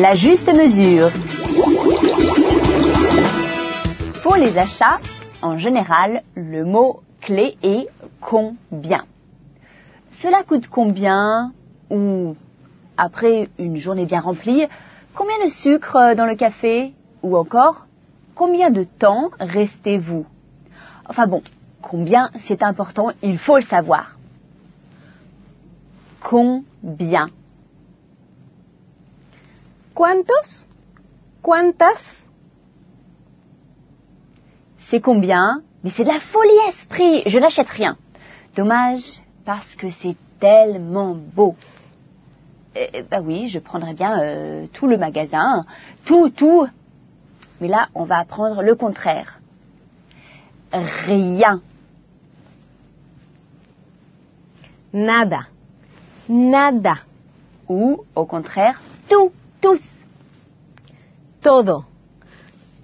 La juste mesure. Pour les achats, en général, le mot clé est combien. Cela coûte combien Ou après une journée bien remplie, combien de sucre dans le café Ou encore, combien de temps restez-vous? Enfin bon, combien c'est important, il faut le savoir. Combien? ¿Cuántos? ¿Cuántas? C'est combien? Mais c'est de la folie esprit, je n'achète rien. Dommage, parce que c'est tellement beau. Eh, bah oui, je prendrais bien euh, tout le magasin, tout, tout. Mais là, on va apprendre le contraire. Rien. Nada. Nada. Ou, au contraire, tout, tous. Todo.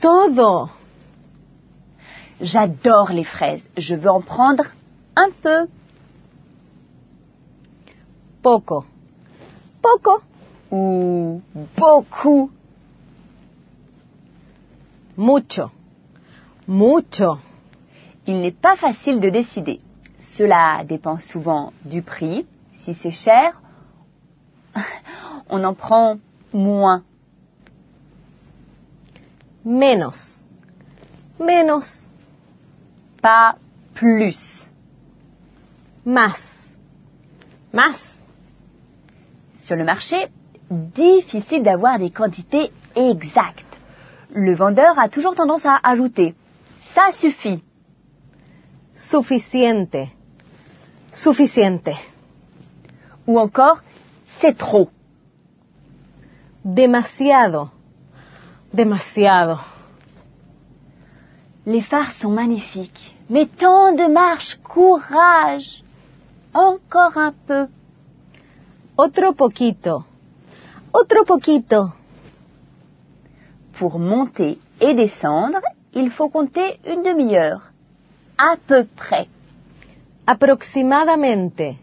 Todo. J'adore les fraises. Je veux en prendre un peu. Poco. Poco. Ou beaucoup. Mucho. Mucho. Il n'est pas facile de décider. Cela dépend souvent du prix. Si c'est cher, on en prend moins. Menos. Menos. Pas plus. Más. Más. Sur le marché, difficile d'avoir des quantités exactes. Le vendeur a toujours tendance à ajouter ça suffit Suficiente. Suficiente. ou encore c'est trop. Demasiado. Demasiado. Les phares sont magnifiques, mais tant de marche, courage. Encore un peu. Otro poquito. Otro poquito. Pour monter et descendre, il faut compter une demi-heure. À peu près. Aproximadamente.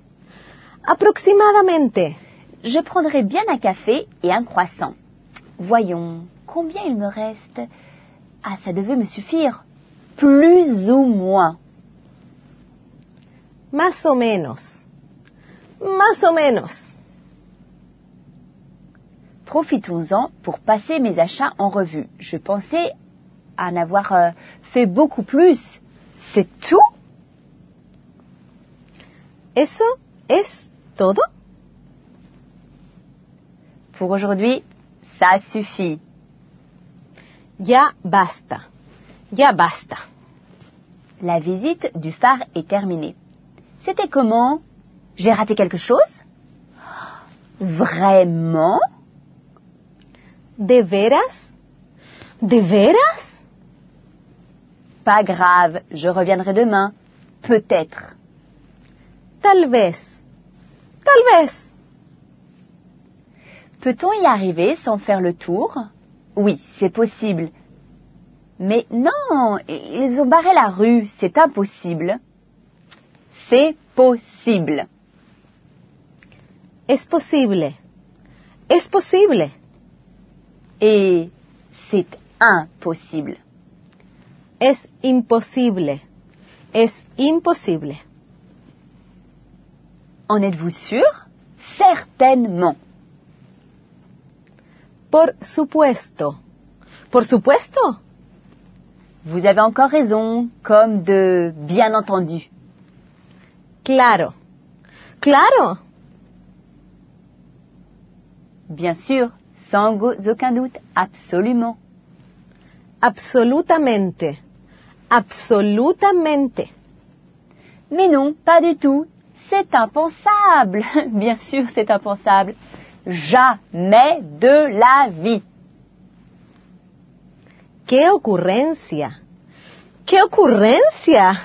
Aproximadamente. Je prendrai bien un café et un croissant. Voyons, combien il me reste Ah, ça devait me suffire. Plus ou moins. Más o menos. Más o menos. Profitons-en pour passer mes achats en revue. Je pensais en avoir euh, fait beaucoup plus. C'est tout? ¿Eso es todo? Pour aujourd'hui, ça suffit. Ya basta. Ya basta. La visite du phare est terminée. C'était comment? J'ai raté quelque chose? Vraiment? ¿De veras? ¿De veras? Pas grave, je reviendrai demain. Peut-être. Tal vez. Peut-on y arriver sans faire le tour? Oui, c'est possible. Mais non, ils ont barré la rue, c'est impossible. C'est possible. Es posible. Es posible. Et c'est impossible. Es imposible. Es imposible. En êtes-vous sûr? Certainement. Por supuesto. Por supuesto. Vous avez encore raison, comme de bien entendu. Claro. Claro. Bien sûr, sans aucun doute, absolument. Absolutamente. Absolutamente. Mais non, pas du tout. C'est impensable. Bien sûr, c'est impensable. Jamais de la vie. ¡Qué ocurrencia! ¡Qué ocurrencia!